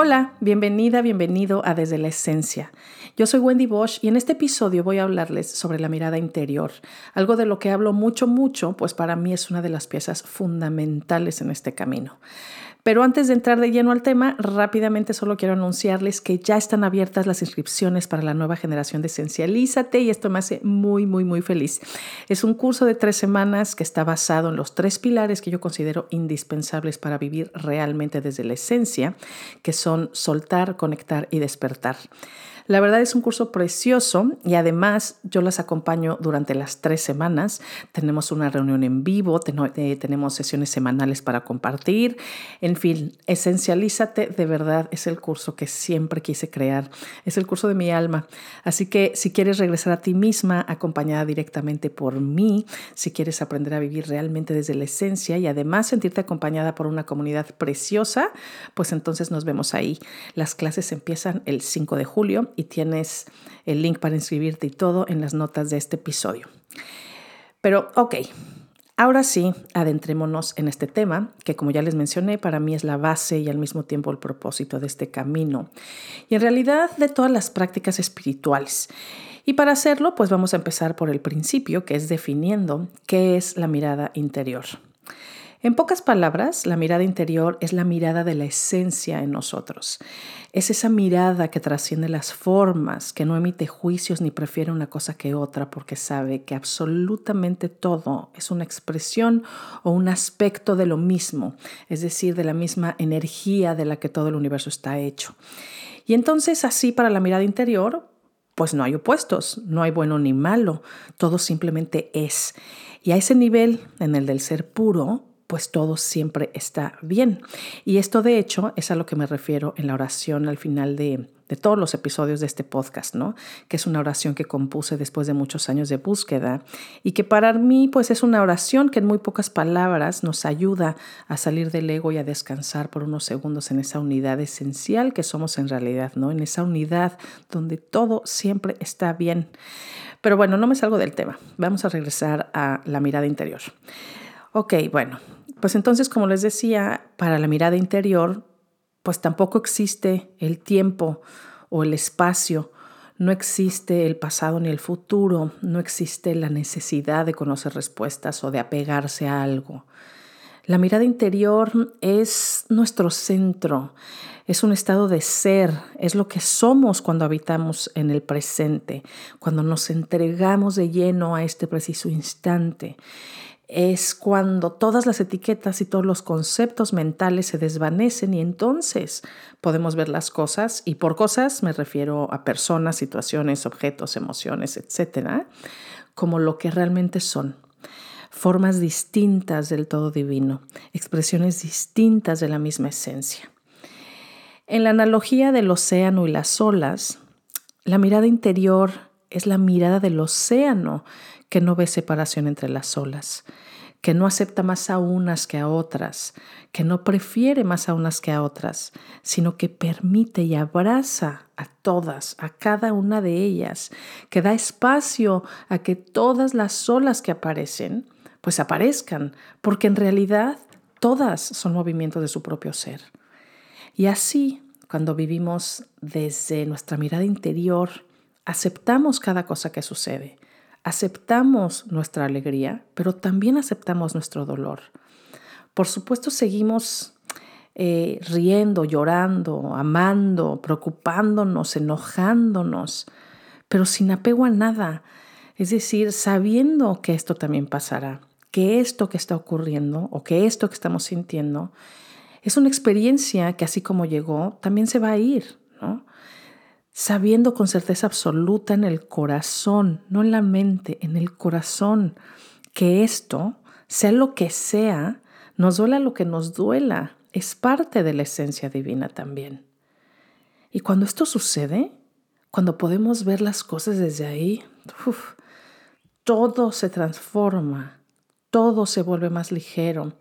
Hola, bienvenida, bienvenido a Desde la Esencia. Yo soy Wendy Bosch y en este episodio voy a hablarles sobre la mirada interior, algo de lo que hablo mucho, mucho, pues para mí es una de las piezas fundamentales en este camino. Pero antes de entrar de lleno al tema, rápidamente solo quiero anunciarles que ya están abiertas las inscripciones para la nueva generación de Esencialízate y esto me hace muy, muy, muy feliz. Es un curso de tres semanas que está basado en los tres pilares que yo considero indispensables para vivir realmente desde la esencia, que son soltar, conectar y despertar. La verdad es un curso precioso y además yo las acompaño durante las tres semanas. Tenemos una reunión en vivo, eh, tenemos sesiones semanales para compartir. En fin, esencialízate de verdad es el curso que siempre quise crear. Es el curso de mi alma. Así que si quieres regresar a ti misma acompañada directamente por mí, si quieres aprender a vivir realmente desde la esencia y además sentirte acompañada por una comunidad preciosa, pues entonces nos vemos ahí. Las clases empiezan el 5 de julio y tienes el link para inscribirte y todo en las notas de este episodio. Pero ok, ahora sí, adentrémonos en este tema, que como ya les mencioné, para mí es la base y al mismo tiempo el propósito de este camino. Y en realidad de todas las prácticas espirituales. Y para hacerlo, pues vamos a empezar por el principio, que es definiendo qué es la mirada interior. En pocas palabras, la mirada interior es la mirada de la esencia en nosotros. Es esa mirada que trasciende las formas, que no emite juicios ni prefiere una cosa que otra porque sabe que absolutamente todo es una expresión o un aspecto de lo mismo, es decir, de la misma energía de la que todo el universo está hecho. Y entonces así para la mirada interior, pues no hay opuestos, no hay bueno ni malo, todo simplemente es. Y a ese nivel, en el del ser puro, pues todo siempre está bien. Y esto de hecho es a lo que me refiero en la oración al final de, todos los episodios de este podcast, ¿no? Que es una oración que compuse después de muchos años de búsqueda y que para mí pues es una oración que en muy pocas palabras nos ayuda a salir del ego y a descansar por unos segundos en esa unidad esencial que somos en realidad, ¿no? En esa unidad donde todo siempre está bien. Pero bueno, no me salgo del tema. Vamos a regresar a la mirada interior. Ok, bueno, pues entonces, como les decía, para la mirada interior, pues tampoco existe el tiempo o el espacio, no existe el pasado ni el futuro, no existe la necesidad de conocer respuestas o de apegarse a algo. La mirada interior es nuestro centro, es un estado de ser, es lo que somos cuando habitamos en el presente, cuando nos entregamos de lleno a este preciso instante es cuando todas las etiquetas y todos los conceptos mentales se desvanecen y entonces podemos ver las cosas, y por cosas me refiero a personas, situaciones, objetos, emociones, etcétera, como lo que realmente son. Formas distintas del todo divino, expresiones distintas de la misma esencia. En la analogía del océano y las olas, la mirada interior es la mirada del océano que no ve separación entre las olas, que no acepta más a unas que a otras, que no prefiere más a unas que a otras, sino que permite y abraza a todas, a cada una de ellas, que da espacio a que todas las olas que aparecen, pues aparezcan, porque en realidad todas son movimientos de su propio ser. Y así, cuando vivimos desde nuestra mirada interior, aceptamos cada cosa que sucede, aceptamos nuestra alegría, pero también aceptamos nuestro dolor. Por supuesto, seguimos eh, riendo, llorando, amando, preocupándonos, enojándonos, pero sin apego a nada. Es decir, sabiendo que esto también pasará, que esto que está ocurriendo o que esto que estamos sintiendo es una experiencia que así como llegó, también se va a ir, ¿no? Sabiendo con certeza absoluta en el corazón, no en la mente, en el corazón, que esto, sea lo que sea, nos duela lo que nos duela, es parte de la esencia divina también. Y cuando esto sucede, cuando podemos ver las cosas desde ahí, todo se transforma, todo se vuelve más ligero.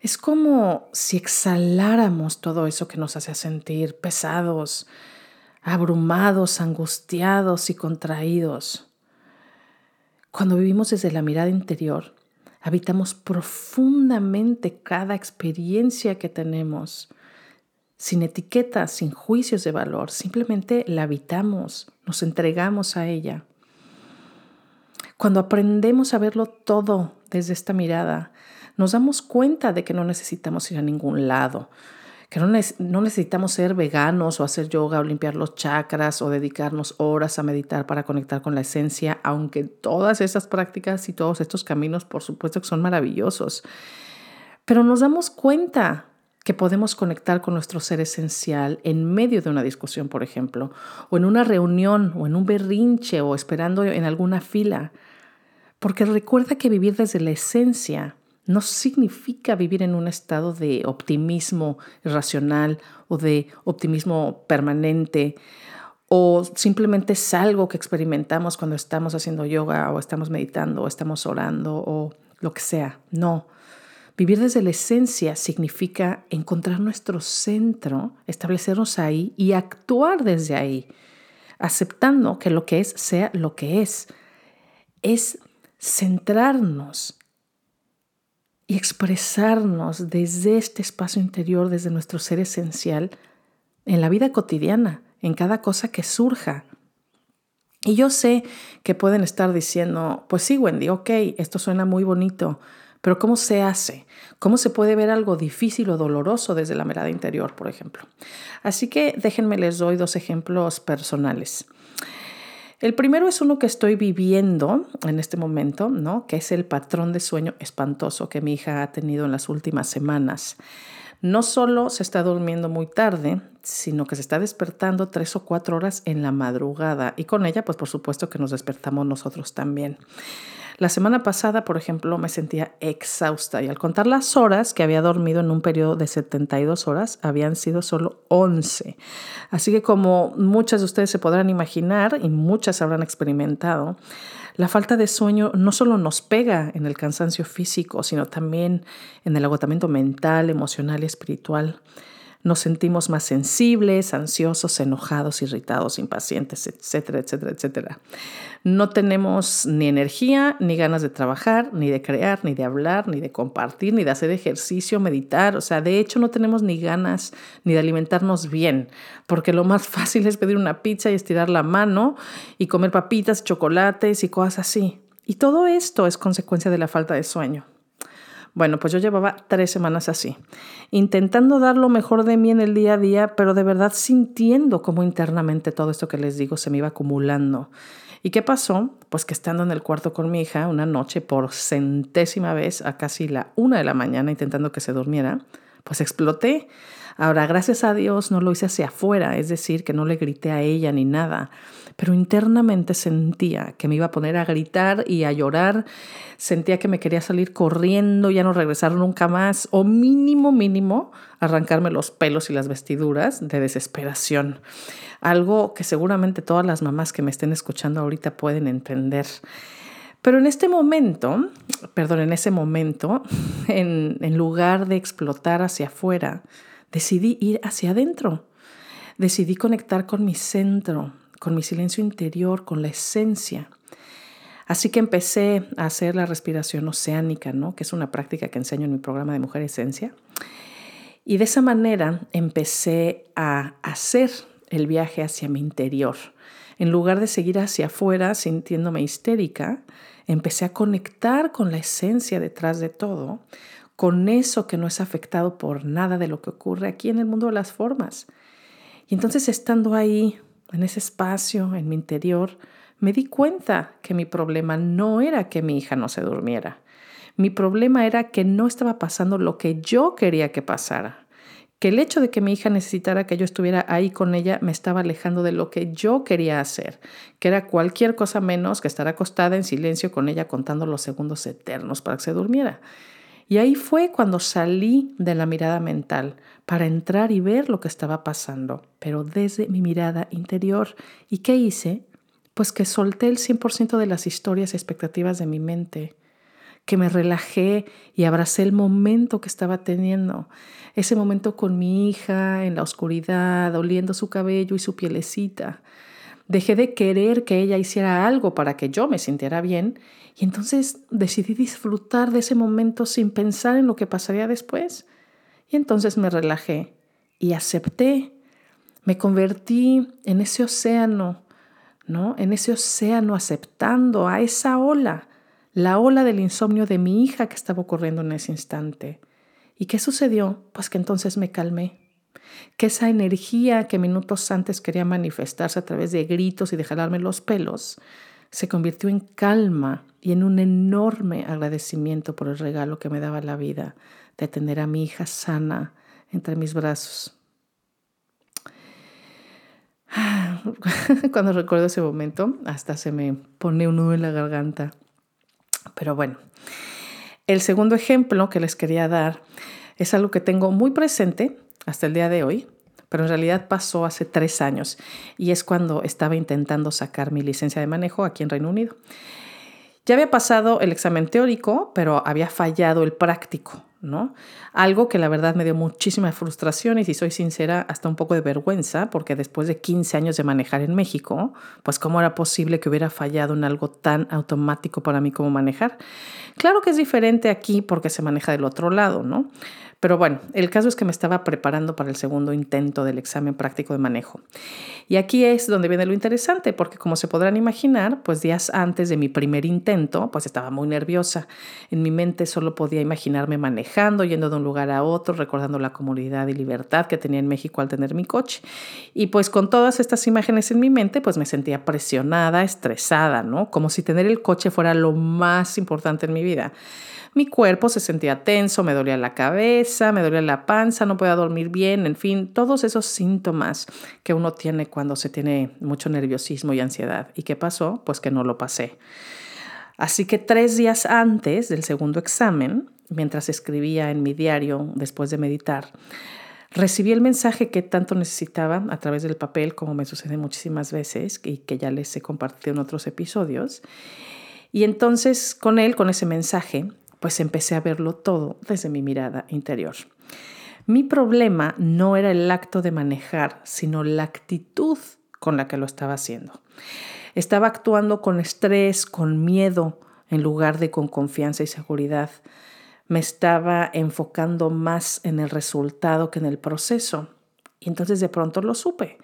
Es como si exhaláramos todo eso que nos hace sentir pesados, abrumados, angustiados y contraídos. Cuando vivimos desde la mirada interior, habitamos profundamente cada experiencia que tenemos, sin etiquetas, sin juicios de valor, simplemente la habitamos, nos entregamos a ella. Cuando aprendemos a verlo todo desde esta mirada, nos damos cuenta de que no necesitamos ir a ningún lado, que no, necesitamos ser veganos o hacer yoga o limpiar los chakras o dedicarnos horas a meditar para conectar con la esencia, aunque todas esas prácticas y todos estos caminos, por supuesto que son maravillosos. Pero nos damos cuenta que podemos conectar con nuestro ser esencial en medio de una discusión, por ejemplo, o en una reunión, o en un berrinche, o esperando en alguna fila. Porque recuerda que vivir desde la esencia no significa vivir en un estado de optimismo irracional o de optimismo permanente o simplemente es algo que experimentamos cuando estamos haciendo yoga o estamos meditando o estamos orando o lo que sea. No. Vivir desde la esencia significa encontrar nuestro centro, establecernos ahí y actuar desde ahí, aceptando que lo que es sea lo que es. Es centrarnos y expresarnos desde este espacio interior, desde nuestro ser esencial, en la vida cotidiana, en cada cosa que surja. Y yo sé que pueden estar diciendo, pues sí, Wendy, ok, esto suena muy bonito, pero ¿cómo se hace? ¿Cómo se puede ver algo difícil o doloroso desde la mirada interior, por ejemplo? Así que déjenme les doy dos ejemplos personales. El primero es uno que estoy viviendo en este momento, ¿no? Que es el patrón de sueño espantoso que mi hija ha tenido en las últimas semanas. No solo se está durmiendo muy tarde, sino que se está despertando tres o cuatro horas en la madrugada y con ella, pues por supuesto que nos despertamos nosotros también. La semana pasada, por ejemplo, me sentía exhausta y al contar las horas que había dormido en un periodo de 72 horas, habían sido solo 11. Así que como muchas de ustedes se podrán imaginar y muchas habrán experimentado, la falta de sueño no solo nos pega en el cansancio físico, sino también en el agotamiento mental, emocional y espiritual. Nos sentimos más sensibles, ansiosos, enojados, irritados, impacientes, etcétera, etcétera, etcétera. No tenemos ni energía, ni ganas de trabajar, ni de crear, ni de hablar, ni de compartir, ni de hacer ejercicio, meditar. O sea, de hecho no tenemos ni ganas ni de alimentarnos bien, porque lo más fácil es pedir una pizza y estirar la mano y comer papitas, chocolates y cosas así. Y todo esto es consecuencia de la falta de sueño. Bueno, pues yo llevaba tres semanas así, intentando dar lo mejor de mí en el día a día, pero de verdad sintiendo cómo internamente todo esto que les digo se me iba acumulando. ¿Y qué pasó? Pues que estando en el cuarto con mi hija una noche por centésima vez a casi la una de la mañana intentando que se durmiera, pues exploté. Ahora, gracias a Dios no lo hice hacia afuera, es decir, que no le grité a ella ni nada, pero internamente sentía que me iba a poner a gritar y a llorar, sentía que me quería salir corriendo, ya no regresar nunca más, o mínimo, mínimo, arrancarme los pelos y las vestiduras de desesperación. Algo que seguramente todas las mamás que me estén escuchando ahorita pueden entender. Pero en este momento, perdón, en ese momento, en, en lugar de explotar hacia afuera, decidí ir hacia adentro. Decidí conectar con mi centro, con mi silencio interior, con la esencia. Así que empecé a hacer la respiración oceánica, ¿no? que es una práctica que enseño en mi programa de Mujer Esencia. Y de esa manera empecé a hacer el viaje hacia mi interior. En lugar de seguir hacia afuera sintiéndome histérica, empecé a conectar con la esencia detrás de todo, con eso que no es afectado por nada de lo que ocurre aquí en el mundo de las formas. Y entonces estando ahí en ese espacio, en mi interior, me di cuenta que mi problema no era que mi hija no se durmiera. Mi problema era que no estaba pasando lo que yo quería que pasara. Que el hecho de que mi hija necesitara que yo estuviera ahí con ella me estaba alejando de lo que yo quería hacer, que era cualquier cosa menos que estar acostada en silencio con ella contando los segundos eternos para que se durmiera. Y ahí fue cuando salí de la mirada mental para entrar y ver lo que estaba pasando, pero desde mi mirada interior. ¿Y qué hice? Pues que solté el 100% de las historias y expectativas de mi mente, que me relajé y abracé el momento que estaba teniendo. Ese momento con mi hija en la oscuridad, oliendo su cabello y su pielecita. Dejé de querer que ella hiciera algo para que yo me sintiera bien y entonces decidí disfrutar de ese momento sin pensar en lo que pasaría después. Y entonces me relajé y acepté. Me convertí en ese océano, ¿no? En ese océano aceptando a esa ola, la ola del insomnio de mi hija que estaba ocurriendo en ese instante. ¿Y qué sucedió? Pues que entonces me calmé. Que esa energía que minutos antes quería manifestarse a través de gritos y de jalarme los pelos, se convirtió en calma y en un enorme agradecimiento por el regalo que me daba la vida de tener a mi hija sana entre mis brazos. Cuando recuerdo ese momento, hasta se me pone un nudo en la garganta. Pero bueno, el segundo ejemplo que les quería dar es algo que tengo muy presente hasta el día de hoy, pero en realidad pasó hace tres años y es cuando estaba intentando sacar mi licencia de manejo aquí en Reino Unido. Ya había pasado el examen teórico, pero había fallado el práctico. ¿No? Algo que la verdad me dio muchísima frustración y si soy sincera, hasta un poco de vergüenza, porque después de 15 años de manejar en México, pues cómo era posible que hubiera fallado en algo tan automático para mí como manejar. Claro que es diferente aquí porque se maneja del otro lado, ¿no? Pero bueno, el caso es que me estaba preparando para el segundo intento del examen práctico de manejo. Y aquí es donde viene lo interesante, porque como se podrán imaginar, pues días antes de mi primer intento, pues estaba muy nerviosa. En mi mente solo podía imaginarme manejando, yendo de un lugar a otro, recordando la comodidad y libertad que tenía en México al tener mi coche. Y pues con todas estas imágenes en mi mente, pues me sentía presionada, estresada, ¿no? Como si tener el coche fuera lo más importante en mi vida. Mi cuerpo se sentía tenso, me dolía la cabeza, me dolía la panza, no podía dormir bien, en fin, todos esos síntomas que uno tiene cuando se tiene mucho nerviosismo y ansiedad. ¿Y qué pasó? Pues que no lo pasé. Así que tres días antes del segundo examen, mientras escribía en mi diario después de meditar, recibí el mensaje que tanto necesitaba a través del papel, como me sucede muchísimas veces y que ya les he compartido en otros episodios. Y entonces con él, con ese mensaje, pues empecé a verlo todo desde mi mirada interior. Mi problema no era el acto de manejar, sino la actitud con la que lo estaba haciendo. Estaba actuando con estrés, con miedo, en lugar de con confianza y seguridad. Me estaba enfocando más en el resultado que en el proceso. Y entonces de pronto lo supe.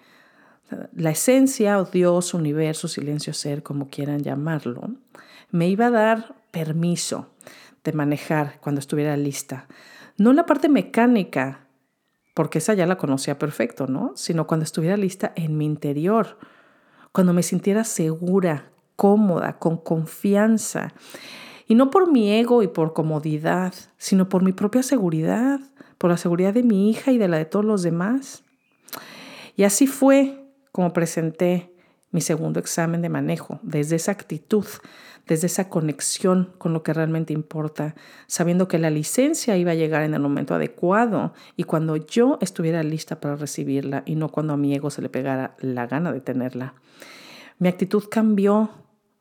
La esencia o Dios, universo, silencio, ser, como quieran llamarlo, me iba a dar permiso de manejar cuando estuviera lista. No la parte mecánica, porque esa ya la conocía perfecto, ¿no? Sino cuando estuviera lista en mi interior, cuando me sintiera segura, cómoda, con confianza. Y no por mi ego y por comodidad, sino por mi propia seguridad, por la seguridad de mi hija y de la de todos los demás. Y así fue como presenté mi segundo examen de manejo, desde esa actitud desde esa conexión con lo que realmente importa, sabiendo que la licencia iba a llegar en el momento adecuado y cuando yo estuviera lista para recibirla y no cuando a mi ego se le pegara la gana de tenerla. Mi actitud cambió,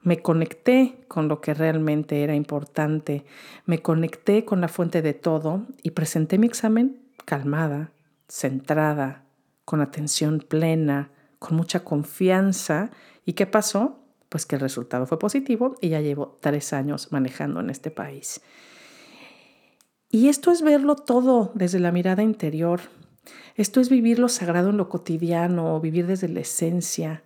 me conecté con lo que realmente era importante, me conecté con la fuente de todo y presenté mi examen calmada, centrada, con atención plena, con mucha confianza. ¿Y qué pasó? Pues que el resultado fue positivo y ya llevo tres años manejando en este país. Y esto es verlo todo desde la mirada interior. Esto es vivir lo sagrado en lo cotidiano, vivir desde la esencia.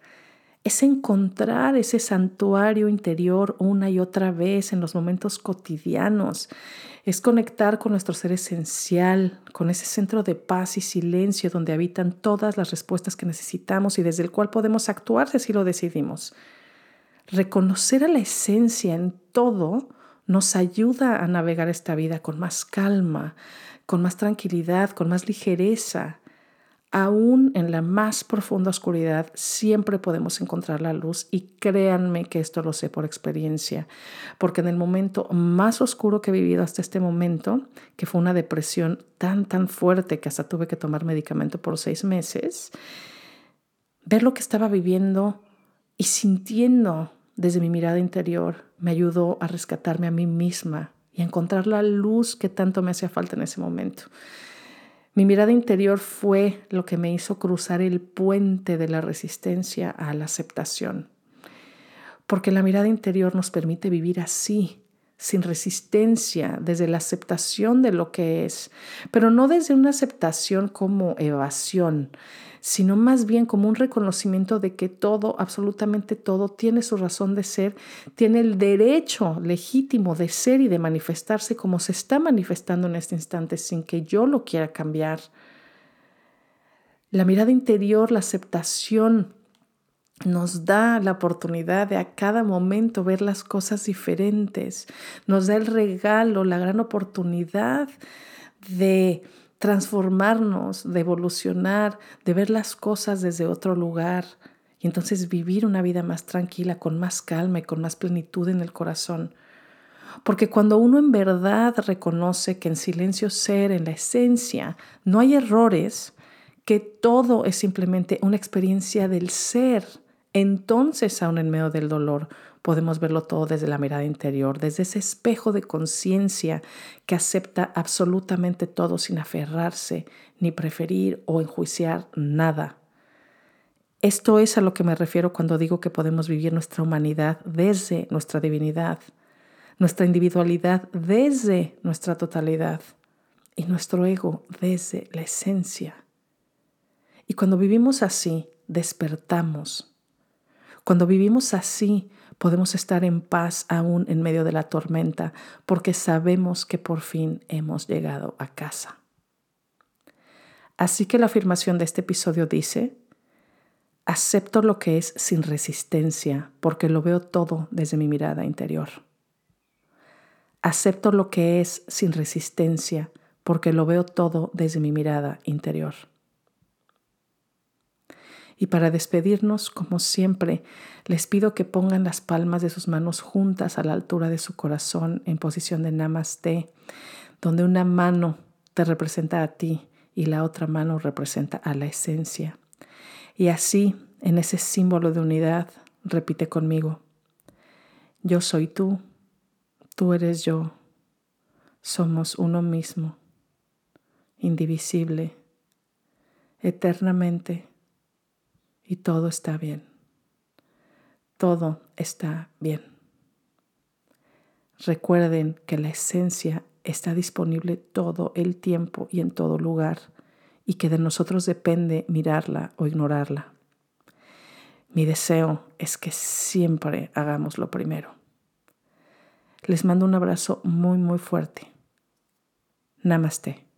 Es encontrar ese santuario interior una y otra vez en los momentos cotidianos. Es conectar con nuestro ser esencial, con ese centro de paz y silencio donde habitan todas las respuestas que necesitamos y desde el cual podemos actuar si lo decidimos. Reconocer a la esencia en todo nos ayuda a navegar esta vida con más calma, con más tranquilidad, con más ligereza. Aún en la más profunda oscuridad siempre podemos encontrar la luz y créanme que esto lo sé por experiencia, porque en el momento más oscuro que he vivido hasta este momento, que fue una depresión tan, tan fuerte que hasta tuve que tomar medicamento por seis meses, ver lo que estaba viviendo y sintiendo desde mi mirada interior me ayudó a rescatarme a mí misma y encontrar la luz que tanto me hacía falta en ese momento. Mi mirada interior fue lo que me hizo cruzar el puente de la resistencia a la aceptación. Porque la mirada interior nos permite vivir así, sin resistencia, desde la aceptación de lo que es, pero no desde una aceptación como evasión, sino más bien como un reconocimiento de que todo, absolutamente todo, tiene su razón de ser, tiene el derecho legítimo de ser y de manifestarse como se está manifestando en este instante sin que yo lo quiera cambiar. La mirada interior, la aceptación, nos da la oportunidad de a cada momento ver las cosas diferentes, nos da el regalo, la gran oportunidad de transformarnos, de evolucionar, de ver las cosas desde otro lugar y entonces vivir una vida más tranquila, con más calma y con más plenitud en el corazón. Porque cuando uno en verdad reconoce que en silencio ser, en la esencia, no hay errores, que todo es simplemente una experiencia del ser, entonces aún en medio del dolor podemos verlo todo desde la mirada interior, desde ese espejo de conciencia que acepta absolutamente todo sin aferrarse, ni preferir o enjuiciar nada. Esto es a lo que me refiero cuando digo que podemos vivir nuestra humanidad desde nuestra divinidad, nuestra individualidad desde nuestra totalidad y nuestro ego desde la esencia. Y cuando vivimos así, despertamos. Cuando vivimos así, podemos estar en paz aún en medio de la tormenta porque sabemos que por fin hemos llegado a casa. Así que la afirmación de este episodio dice, acepto lo que es sin resistencia porque lo veo todo desde mi mirada interior. Acepto lo que es sin resistencia porque lo veo todo desde mi mirada interior. Y para despedirnos, como siempre, les pido que pongan las palmas de sus manos juntas a la altura de su corazón en posición de namaste, donde una mano te representa a ti y la otra mano representa a la esencia. Y así, en ese símbolo de unidad, repite conmigo, yo soy tú, tú eres yo, somos uno mismo, indivisible, eternamente y todo está bien. Todo está bien. Recuerden que la esencia está disponible todo el tiempo y en todo lugar y que de nosotros depende mirarla o ignorarla. Mi deseo es que siempre hagamos lo primero. Les mando un abrazo muy, muy fuerte. Namaste.